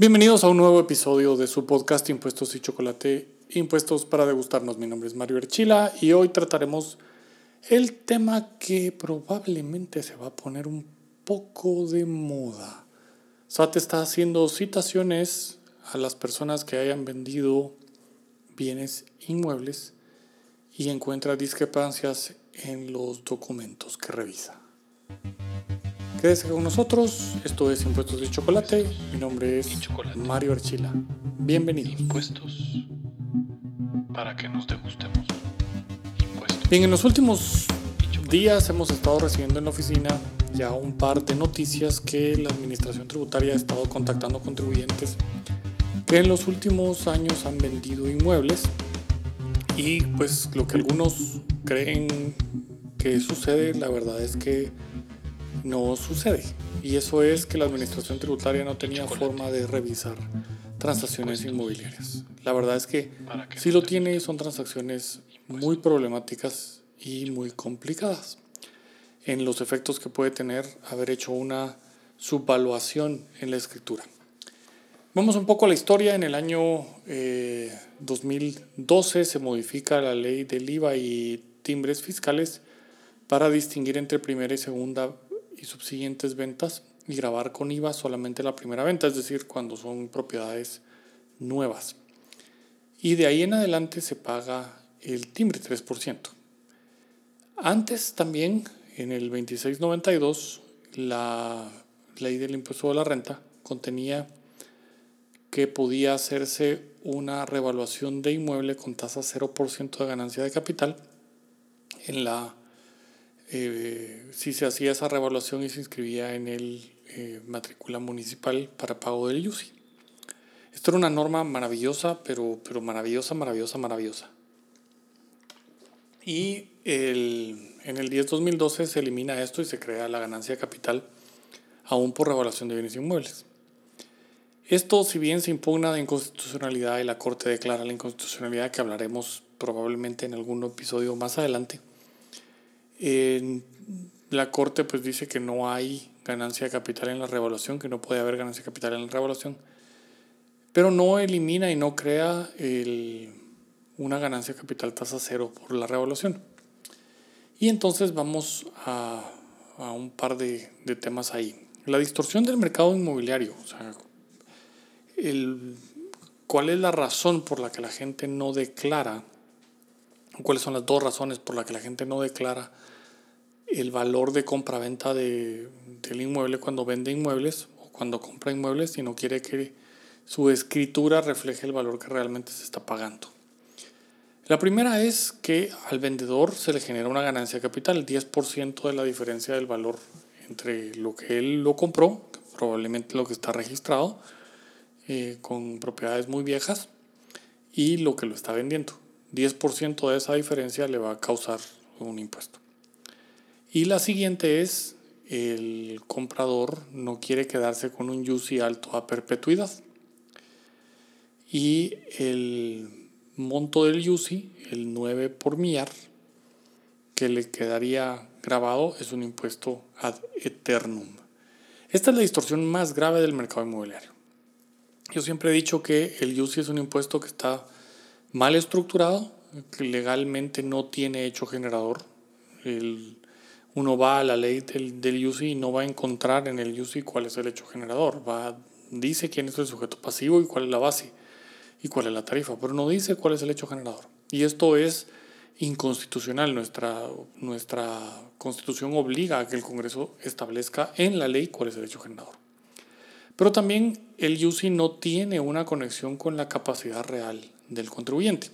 Bienvenidos a un nuevo episodio de su podcast Impuestos y Chocolate, Impuestos para degustarnos. Mi nombre es Mario Erchila y hoy trataremos el tema que probablemente se va a poner un poco de moda. SAT está haciendo citaciones a las personas que hayan vendido bienes inmuebles y encuentra discrepancias en los documentos que revisa. Quédese con nosotros, esto es Impuestos de Chocolate, mi nombre es Mario Archila. Bienvenido. Impuestos para que nos degustemos. Impuestos. Bien, en los últimos días hemos estado recibiendo en la oficina ya un par de noticias que la Administración Tributaria ha estado contactando contribuyentes que en los últimos años han vendido inmuebles y pues lo que algunos creen que sucede, la verdad es que no sucede. Y eso es que la administración tributaria no tenía forma de revisar transacciones inmobiliarias. La verdad es que si lo tiene son transacciones muy problemáticas y muy complicadas en los efectos que puede tener haber hecho una subvaluación en la escritura. Vamos un poco a la historia. En el año 2012 eh, se modifica la ley del IVA y timbres fiscales para distinguir entre primera y segunda y subsiguientes ventas y grabar con IVA solamente la primera venta, es decir, cuando son propiedades nuevas. Y de ahí en adelante se paga el timbre 3%. Antes también, en el 2692, la ley del impuesto a la renta contenía que podía hacerse una revaluación de inmueble con tasa 0% de ganancia de capital en la eh, si se hacía esa revaluación y se inscribía en el eh, matrícula municipal para pago del IUCI. Esto era una norma maravillosa, pero, pero maravillosa, maravillosa, maravillosa. Y el, en el 10-2012 se elimina esto y se crea la ganancia capital aún por revaluación de bienes inmuebles. Esto, si bien se impugna de inconstitucionalidad y la Corte declara la inconstitucionalidad, que hablaremos probablemente en algún episodio más adelante, la Corte pues dice que no hay ganancia de capital en la revaluación, que no puede haber ganancia de capital en la revaluación, pero no elimina y no crea una ganancia de capital tasa cero por la revaluación. Y entonces vamos a, un par de, temas ahí. La distorsión del mercado inmobiliario, o sea, ¿cuál es la razón por la que la gente no declara cuáles son las dos razones por las que la gente no declara el valor de compra-venta de, del inmueble cuando vende inmuebles o cuando compra inmuebles y no quiere que su escritura refleje el valor que realmente se está pagando. La primera es que al vendedor se le genera una ganancia capital, el 10% de la diferencia del valor entre lo que él lo compró, probablemente lo que está registrado, eh, con propiedades muy viejas, y lo que lo está vendiendo. 10% de esa diferencia le va a causar un impuesto. Y la siguiente es, el comprador no quiere quedarse con un UCI alto a perpetuidad. Y el monto del UCI, el 9 por millar, que le quedaría grabado es un impuesto ad eternum. Esta es la distorsión más grave del mercado inmobiliario. Yo siempre he dicho que el UCI es un impuesto que está mal estructurado, que legalmente no tiene hecho generador. Uno va a la ley del, del UCI y no va a encontrar en el UCI cuál es el hecho generador. Va, dice quién es el sujeto pasivo y cuál es la base y cuál es la tarifa, pero no dice cuál es el hecho generador. Y esto es inconstitucional. Nuestra, nuestra constitución obliga a que el Congreso establezca en la ley cuál es el hecho generador. Pero también el UCI no tiene una conexión con la capacidad real del contribuyente.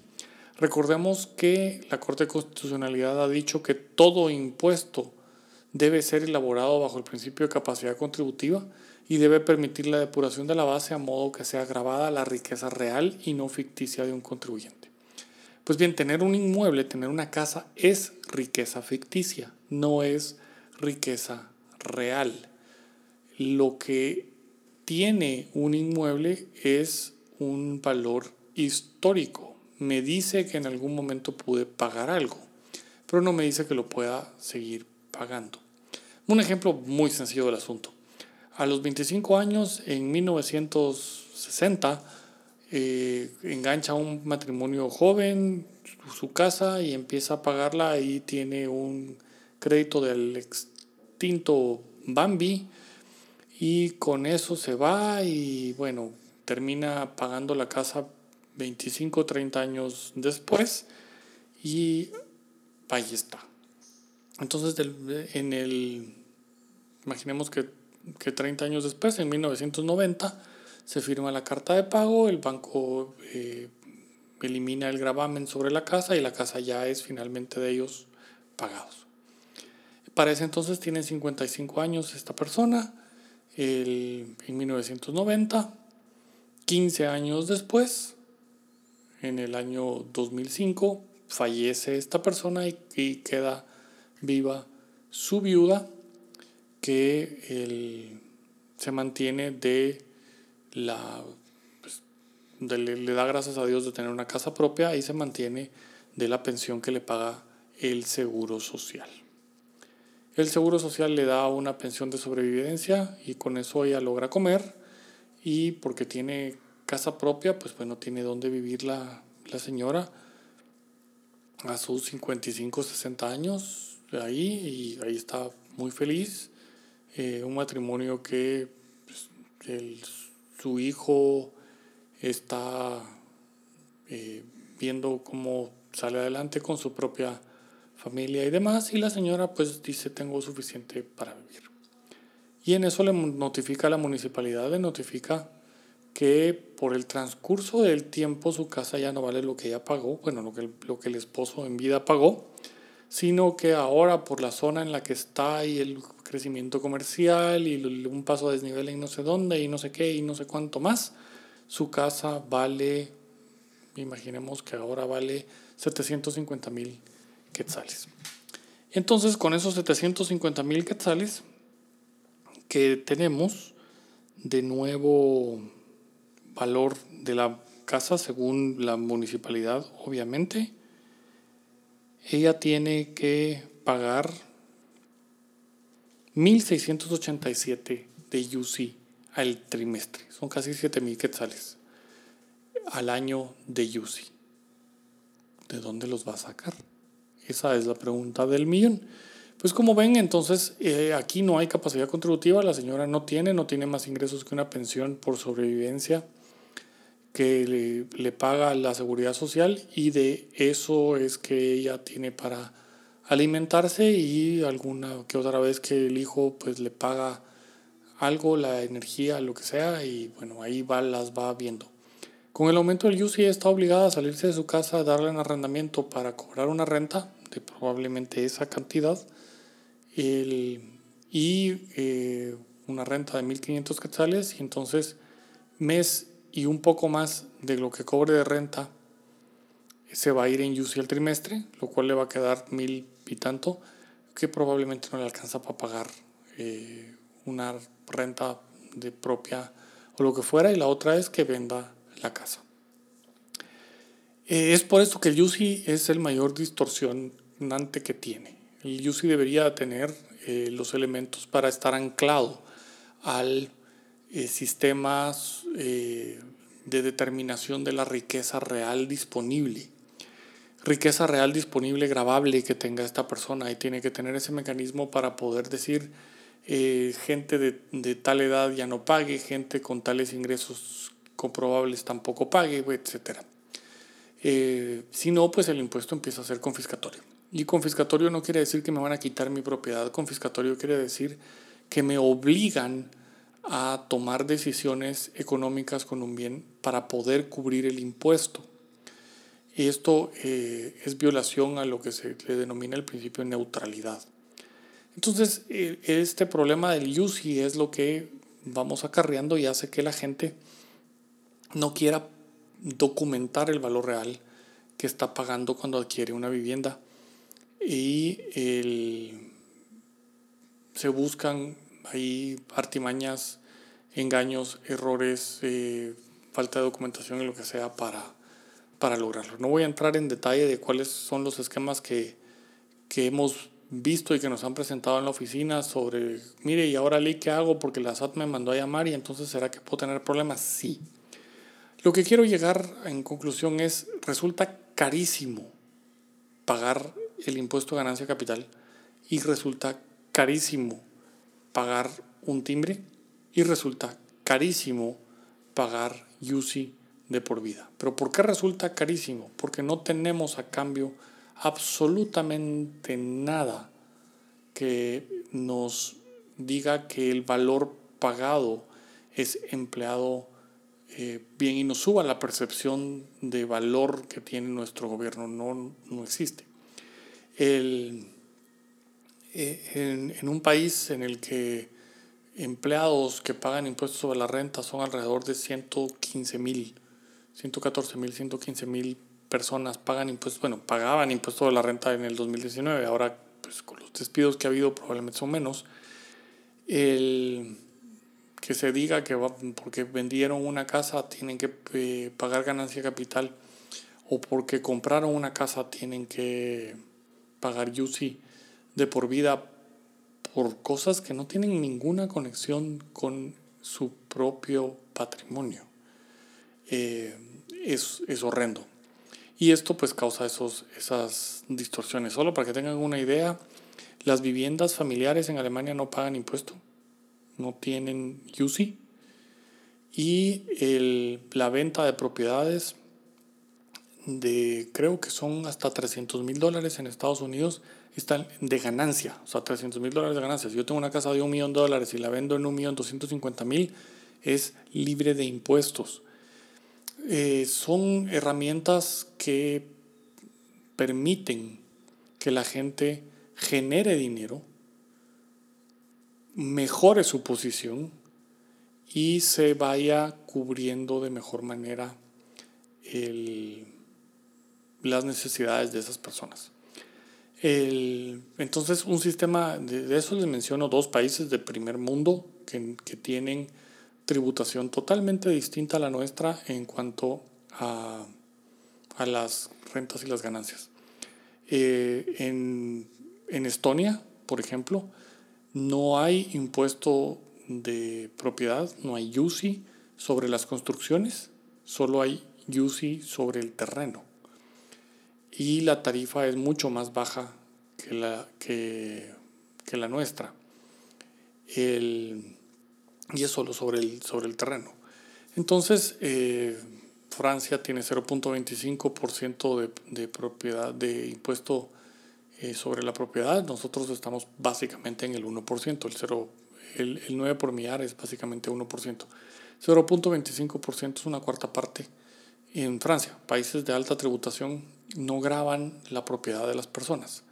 Recordemos que la Corte de Constitucionalidad ha dicho que todo impuesto debe ser elaborado bajo el principio de capacidad contributiva y debe permitir la depuración de la base a modo que sea grabada la riqueza real y no ficticia de un contribuyente. Pues bien, tener un inmueble, tener una casa es riqueza ficticia, no es riqueza real. Lo que tiene un inmueble es un valor histórico. Me dice que en algún momento pude pagar algo, pero no me dice que lo pueda seguir pagando. Un ejemplo muy sencillo del asunto. A los 25 años, en 1900, 60, eh, engancha un matrimonio joven, su casa, y empieza a pagarla y tiene un crédito del extinto Bambi y con eso se va y bueno, termina pagando la casa 25 30 años después y ahí está. Entonces, en el, imaginemos que, que 30 años después, en 1990, se firma la carta de pago, el banco eh, elimina el gravamen sobre la casa y la casa ya es finalmente de ellos pagados. Para ese entonces tiene 55 años esta persona, el, en 1990, 15 años después, en el año 2005, fallece esta persona y queda viva su viuda que se mantiene de la pues, le, le, da gracias a Dios de tener una casa propia y se mantiene de la pensión que le paga el seguro social. El seguro social le da una pensión de sobrevivencia y con eso ella logra comer y porque tiene casa propia, pues bueno, tiene dónde vivir la, la señora a sus 55, 60 años ahí y ahí está muy feliz. Eh, un matrimonio que pues, el, su hijo está eh, viendo cómo sale adelante con su propia familia y demás, y la señora pues dice tengo suficiente para vivir. Y en eso le notifica a la municipalidad, le notifica que por el transcurso del tiempo su casa ya no vale lo que ella pagó, bueno, lo que, lo que el esposo en vida pagó, sino que ahora por la zona en la que está y el crecimiento comercial y un paso a desnivel y no sé dónde y no sé qué y no sé cuánto más, su casa vale, imaginemos que ahora vale 750 mil quetzales. Entonces, con esos 750 mil quetzales que tenemos, de nuevo valor de la casa según la municipalidad, obviamente, ella tiene que pagar 1.687 de UC al trimestre. Son casi 7.000 quetzales al año de UC. ¿De dónde los va a sacar? Esa es la pregunta del millón. Pues como ven, entonces eh, aquí no hay capacidad contributiva, la señora no tiene, no tiene más ingresos que una pensión por sobrevivencia que le, le, paga la seguridad social y de eso es que ella tiene para alimentarse y alguna que otra vez que el hijo pues le paga algo, la energía, lo que sea y bueno, ahí va, las va viendo. Con el aumento del UCI está obligada a salirse de su casa, darle un arrendamiento para cobrar una renta de probablemente esa cantidad el, y eh, una renta de 1.500 quetzales y entonces mes y un poco más de lo que cobre de renta se va a ir en UCI al trimestre, lo cual le va a quedar mil y tanto, que probablemente no le alcanza para pagar eh, una renta de propia o lo que fuera, y la otra es que venda la casa. Eh, es por eso que el UCI es el mayor distorsionante que tiene. El UCI debería tener eh, los elementos para estar anclado al eh, sistemas eh, de determinación de la riqueza real disponible. Riqueza real disponible, grabable que tenga esta persona y tiene que tener ese mecanismo para poder decir eh, gente de, de, tal edad ya no pague, gente con tales ingresos comprobables tampoco pague, etc. si no, pues el impuesto empieza a ser confiscatorio. Y confiscatorio no quiere decir que me van a quitar mi propiedad, confiscatorio quiere decir que me obligan a tomar decisiones económicas con un bien para poder cubrir el impuesto. Esto eh, es violación a lo que se le denomina el principio de neutralidad. Entonces, eh, este problema del UCI es lo que vamos acarreando y hace que la gente no quiera documentar el valor real que está pagando cuando adquiere una vivienda. Y se buscan hay artimañas, engaños, errores, eh, falta de documentación y lo que sea para, para lograrlo. No voy a entrar en detalle de cuáles son los esquemas que, que hemos visto y que nos han presentado en la oficina sobre, mire, y ahora ley, ¿qué hago? Porque la SAT me mandó a llamar y entonces ¿será que puedo tener problemas? Sí. Lo que quiero llegar en conclusión es, resulta carísimo pagar el impuesto de ganancia capital y resulta carísimo pagar un timbre y resulta carísimo pagar UCI de por vida. Pero ¿por qué resulta carísimo? Porque no tenemos a cambio absolutamente nada que nos diga que el valor pagado es empleado eh, bien y nos suba la percepción de valor que tiene nuestro gobierno. No, no existe. El, eh, en, un país en el que empleados que pagan impuestos sobre la renta son alrededor de 115 mil, 114 mil, 115 mil personas pagan impuestos, bueno, pagaban impuestos sobre la renta en el 2019, ahora pues con los despidos que ha habido probablemente son menos. El que se diga que porque vendieron una casa tienen que eh, pagar ganancia capital. O porque compraron una casa tienen que pagar UCI de por vida por cosas que no tienen ninguna conexión con su propio patrimonio. Eh, es, es, horrendo. Y esto pues causa esos, esas distorsiones. Solo para que tengan una idea, las viviendas familiares en Alemania no pagan impuesto, no tienen UCI. Y el, la venta de propiedades de creo que son hasta 300 mil dólares en Estados Unidos están de ganancia, o sea, 300 mil dólares de ganancia. Si yo tengo una casa de un millón de dólares y la vendo en un millón 250 mil, es libre de impuestos. Eh, son herramientas que permiten que la gente genere dinero, mejore su posición y se vaya cubriendo de mejor manera las necesidades de esas personas. Entonces, un sistema, de, eso les menciono dos países de primer mundo que, que, tienen tributación totalmente distinta a la nuestra en cuanto a, a las rentas y las ganancias. Eh, en Estonia, por ejemplo, no hay impuesto de propiedad, no hay UCI sobre las construcciones, solo hay UCI sobre el terreno y la tarifa es mucho más baja que la, que, la nuestra. y es solo sobre el, sobre el terreno. Entonces, eh, Francia tiene 0.25% de, de propiedad, de impuesto eh, sobre la propiedad. Nosotros estamos básicamente en el 1%. El, 0, el, el 9 por millar es básicamente 1%. 0.25% es una cuarta parte en Francia. Países de alta tributación no graban la propiedad de las personas.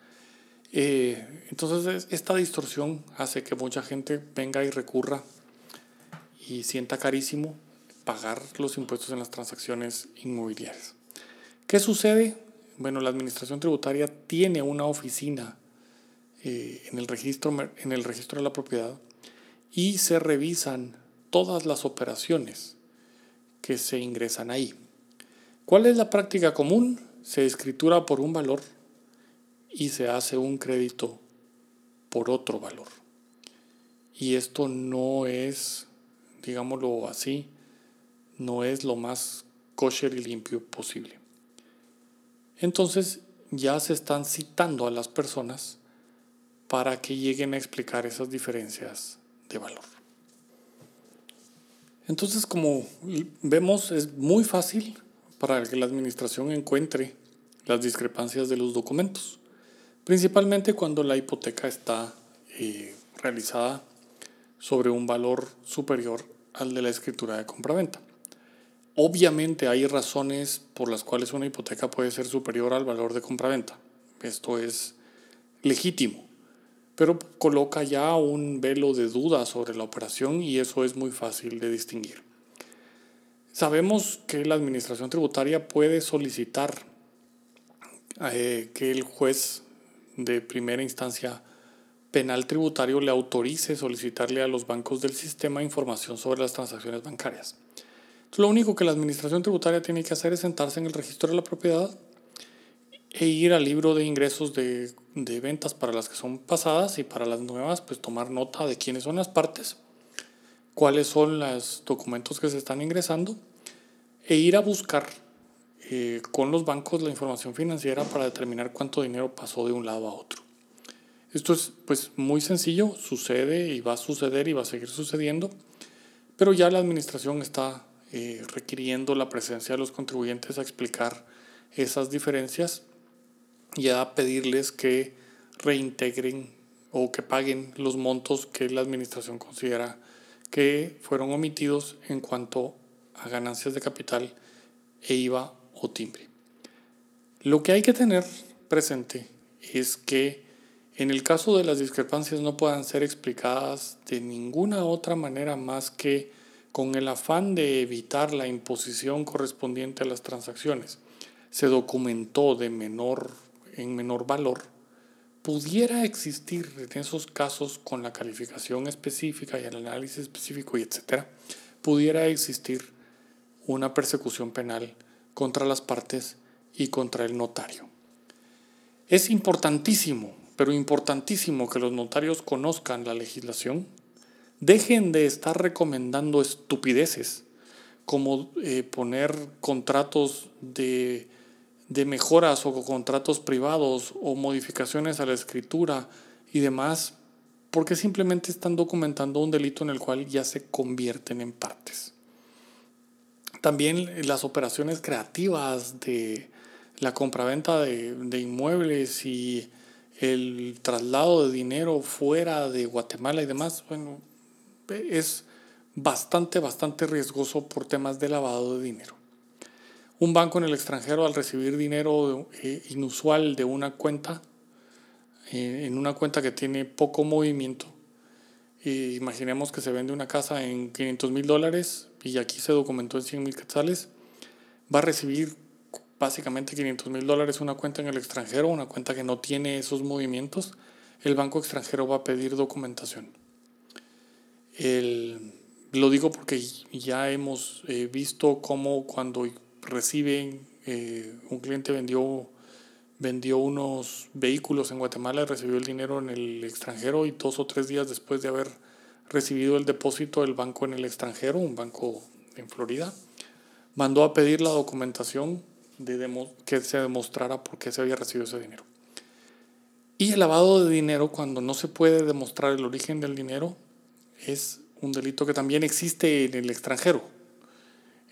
Eh, entonces esta distorsión hace que mucha gente venga y recurra y sienta carísimo pagar los impuestos en las transacciones inmobiliarias. ¿Qué sucede? Bueno, la Administración Tributaria tiene una oficina eh, en, el registro, en el registro de la propiedad y se revisan todas las operaciones que se ingresan ahí. ¿Cuál es la práctica común? Se escritura por un valor y se hace un crédito por otro valor. Y esto no es, digámoslo así, no es lo más kosher y limpio posible. Entonces ya se están citando a las personas para que lleguen a explicar esas diferencias de valor. Entonces, como vemos, es muy fácil para que la administración encuentre las discrepancias de los documentos, principalmente cuando la hipoteca está eh, realizada sobre un valor superior al de la escritura de compraventa. Obviamente hay razones por las cuales una hipoteca puede ser superior al valor de compraventa. Esto es legítimo, pero coloca ya un velo de duda sobre la operación y eso es muy fácil de distinguir. Sabemos que la Administración Tributaria puede solicitar eh, que el juez de primera instancia penal tributario le autorice solicitarle a los bancos del sistema información sobre las transacciones bancarias. lo único que la Administración Tributaria tiene que hacer es sentarse en el registro de la propiedad e ir al libro de ingresos de, de ventas para las que son pasadas y para las nuevas, pues tomar nota de quiénes son las partes cuáles son los documentos que se están ingresando, e ir a buscar eh, con los bancos la información financiera para determinar cuánto dinero pasó de un lado a otro. Esto es pues muy sencillo, sucede y va a suceder y va a seguir sucediendo, pero ya la administración está eh, requiriendo la presencia de los contribuyentes a explicar esas diferencias y a pedirles que reintegren o que paguen los montos que la administración considera que fueron omitidos en cuanto a ganancias de capital e IVA o timbre. Lo que hay que tener presente es que en el caso de las discrepancias no puedan ser explicadas de ninguna otra manera más que con el afán de evitar la imposición correspondiente a las transacciones. Se documentó de menor en menor valor pudiera existir en esos casos con la calificación específica y el análisis específico y etcétera, pudiera existir una persecución penal contra las partes y contra el notario. Es importantísimo, pero importantísimo que los notarios conozcan la legislación, dejen de estar recomendando estupideces como eh, poner contratos de de mejoras o contratos privados o modificaciones a la escritura y demás, porque simplemente están documentando un delito en el cual ya se convierten en partes. También las operaciones creativas de la compraventa de, de inmuebles y el traslado de dinero fuera de Guatemala y demás, bueno, es bastante, bastante riesgoso por temas de lavado de dinero un banco en el extranjero al recibir dinero eh, inusual de una cuenta, eh, en una cuenta que tiene poco movimiento, imaginemos que se vende una casa en 500 mil dólares y aquí se documentó en 100 mil quetzales, va a recibir básicamente 500 mil dólares una cuenta en el extranjero, una cuenta que no tiene esos movimientos, el banco extranjero va a pedir documentación. lo digo porque ya hemos eh, visto cómo cuando reciben, eh, un cliente vendió, vendió unos vehículos en Guatemala, recibió el dinero en el extranjero y dos o tres días después de haber recibido el depósito del banco en el extranjero, un banco en Florida, mandó a pedir la documentación de que se demostrara por qué se había recibido ese dinero. Y el lavado de dinero, cuando no se puede demostrar el origen del dinero, es un delito que también existe en el extranjero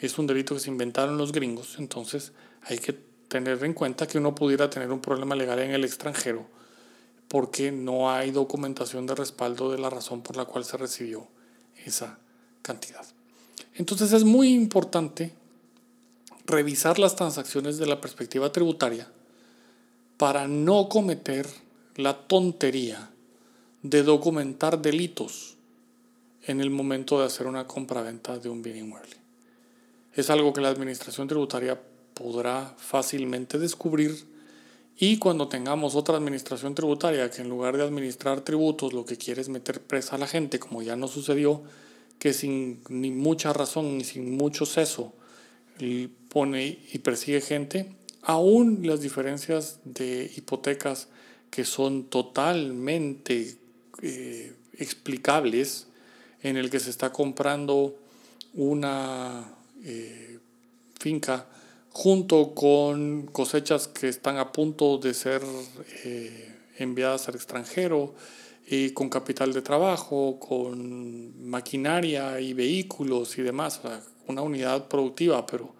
es un delito que se inventaron los gringos, entonces hay que tener en cuenta que uno pudiera tener un problema legal en el extranjero porque no hay documentación de respaldo de la razón por la cual se recibió esa cantidad. Entonces es muy importante revisar las transacciones de la perspectiva tributaria para no cometer la tontería de documentar delitos en el momento de hacer una compraventa de un bien inmueble es algo que la administración tributaria podrá fácilmente descubrir y cuando tengamos otra administración tributaria que en lugar de administrar tributos lo que quiere es meter presa a la gente, como ya no sucedió, que sin ni mucha razón ni sin mucho seso pone y persigue gente, aún las diferencias de hipotecas que son totalmente eh, explicables, en el que se está comprando una eh, finca junto con cosechas que están a punto de ser eh, enviadas al extranjero, y con capital de trabajo, con maquinaria y vehículos y demás, una unidad productiva, pero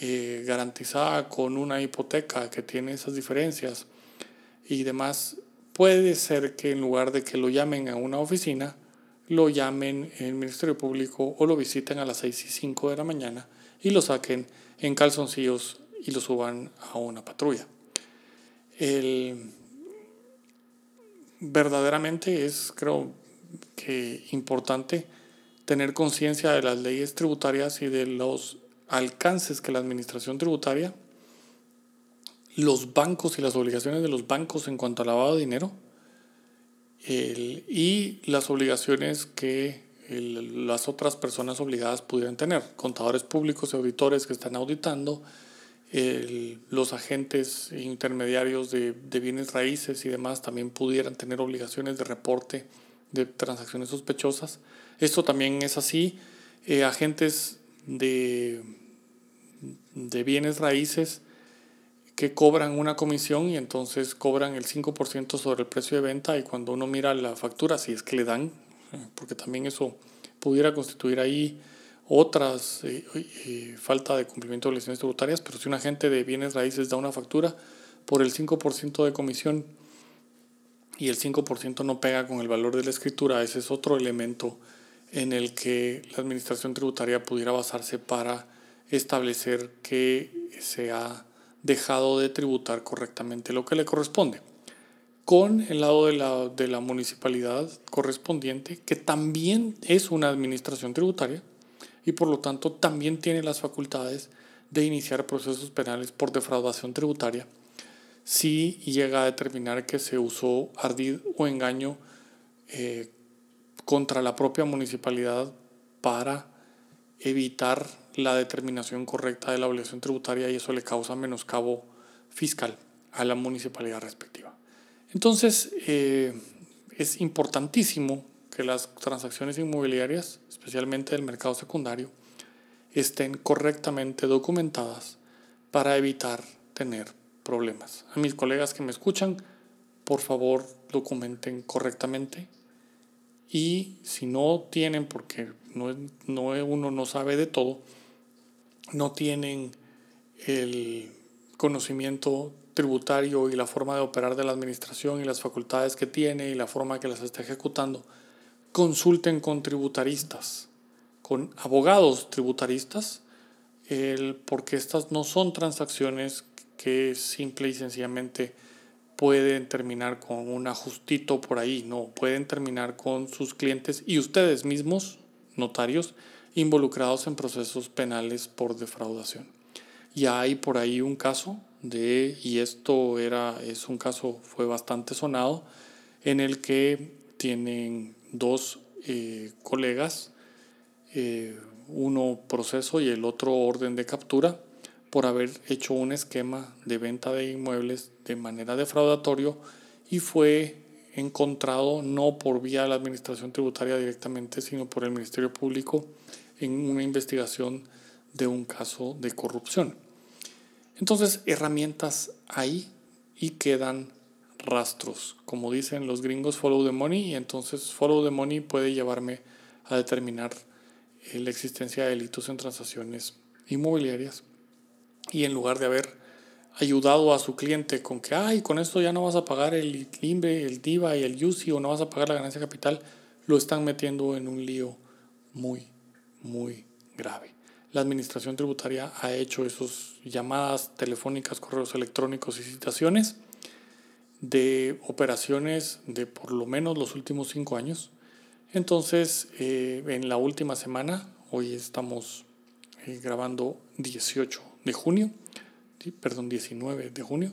eh, garantizada con una hipoteca que tiene esas diferencias y demás, puede ser que en lugar de que lo llamen a una oficina, lo llamen en el Ministerio Público o lo visiten a las 6 y 5 de la mañana y lo saquen en calzoncillos y lo suban a una patrulla. El, verdaderamente es, creo que, importante tener conciencia de las leyes tributarias y de los alcances que la administración tributaria, los bancos y las obligaciones de los bancos en cuanto al lavado de dinero, y las obligaciones que las otras personas obligadas pudieran tener, contadores públicos y auditores que están auditando, los agentes intermediarios de, de, bienes raíces y demás también pudieran tener obligaciones de reporte de transacciones sospechosas. Esto también es así. Eh, agentes de, de bienes raíces que cobran una comisión y entonces cobran el 5% sobre el precio de venta y cuando uno mira la factura, si es que le dan, porque también eso pudiera constituir ahí otras eh, eh, falta de cumplimiento de legislaciones tributarias, pero si un agente de bienes raíces da una factura por el 5% de comisión y el 5% no pega con el valor de la escritura, ese es otro elemento en el que la administración tributaria pudiera basarse para establecer que se ha dejado de tributar correctamente lo que le corresponde. Con el lado de la, de la municipalidad correspondiente, que también es una administración tributaria y por lo tanto también tiene las facultades de iniciar procesos penales por defraudación tributaria si llega a determinar que se usó ardid o engaño eh, contra la propia municipalidad para evitar la determinación correcta de la obligación tributaria y eso le causa menoscabo fiscal a la municipalidad respectiva. Entonces, eh, es importantísimo que las transacciones inmobiliarias, especialmente del mercado secundario, estén correctamente documentadas para evitar tener problemas. A mis colegas que me escuchan, por favor documenten correctamente y si no tienen, porque no, no, uno no sabe de todo, no tienen el conocimiento tributario y la forma de operar de la administración y las facultades que tiene y la forma que las está ejecutando, consulten con tributaristas, con abogados tributaristas, el, porque estas no son transacciones que simple y sencillamente pueden terminar con un ajustito por ahí, no, pueden terminar con sus clientes y ustedes mismos, notarios, involucrados en procesos penales por defraudación. Ya hay por ahí un caso de, y esto era, es un caso, fue bastante sonado, en el que tienen dos eh, colegas, eh, uno proceso y el otro orden de captura, por haber hecho un esquema de venta de inmuebles de manera defraudatorio y fue encontrado no por vía de la administración tributaria directamente, sino por el Ministerio Público en una investigación de un caso de corrupción. Entonces, herramientas hay y quedan rastros. Como dicen los gringos, follow the money, y entonces follow the money puede llevarme a determinar eh, la existencia de delitos en transacciones inmobiliarias y en lugar de haber ayudado a su cliente con que, ay, con esto ya no vas a pagar el INVE, el DIVA y el UCI o no vas a pagar la ganancia capital, lo están metiendo en un lío muy, muy grave. La administración tributaria ha hecho esas llamadas telefónicas, correos electrónicos y citaciones de operaciones de por lo menos los últimos cinco años. Entonces, eh, en la última semana, hoy estamos eh, grabando 18 de junio, perdón, 19 de junio,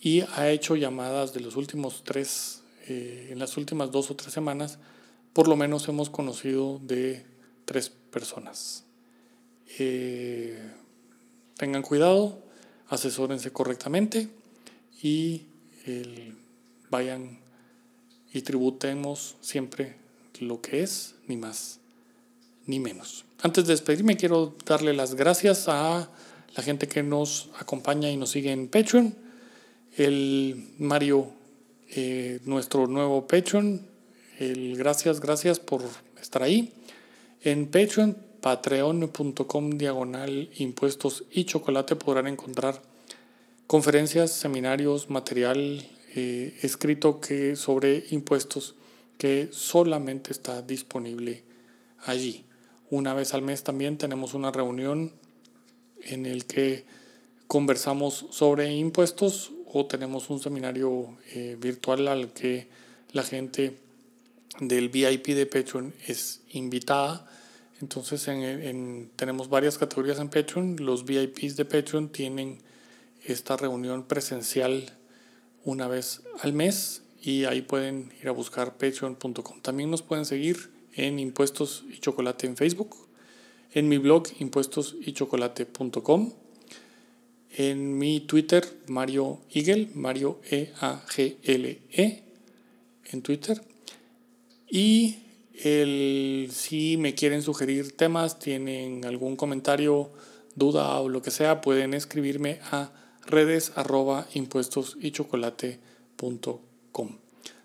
y ha hecho llamadas de los últimos tres, eh, en las últimas dos o tres semanas, por lo menos hemos conocido de tres personas. Eh, tengan cuidado, asesórense correctamente y vayan y tributemos siempre lo que es, ni más ni menos. Antes de despedirme, quiero darle las gracias a la gente que nos acompaña y nos sigue en Patreon. El Mario, eh, nuestro nuevo Patreon. El gracias, gracias por estar ahí. En Patreon, patreon.com diagonal impuestos y chocolate podrán encontrar conferencias, seminarios, material eh, escrito que, sobre impuestos que solamente está disponible allí. Una vez al mes también tenemos una reunión en el que conversamos sobre impuestos o tenemos un seminario eh, virtual al que la gente del VIP de Patreon es invitada. Entonces en, tenemos varias categorías en Patreon. Los VIPs de Patreon tienen esta reunión presencial una vez al mes y ahí pueden ir a buscar patreon.com. También nos pueden seguir en Impuestos y Chocolate en Facebook en mi blog impuestosychocolate.com, en mi Twitter Mario Eagle, Mario E-A-G-L-E, -E, en Twitter. Y el, si me quieren sugerir temas, tienen algún comentario duda o lo que sea, pueden escribirme a redes impuestos y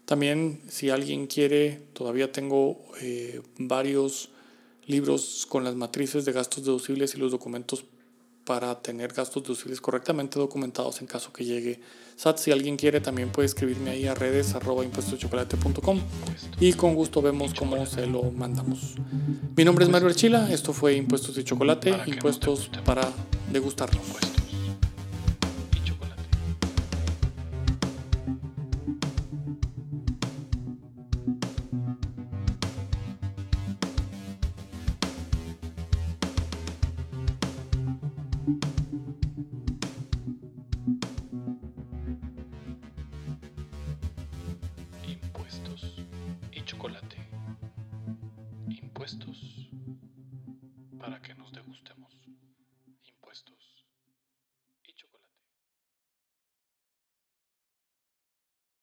También si alguien quiere, todavía tengo eh, varios libros con las matrices de gastos deducibles y los documentos para tener gastos deducibles correctamente documentados en caso que llegue SAT. Si alguien quiere, también puede escribirme ahí a redes arroba impuestoschocolate.com y con gusto vemos cómo se lo mandamos. Mi nombre es Mario Archila, esto fue Impuestos de Chocolate, impuestos para degustarlos.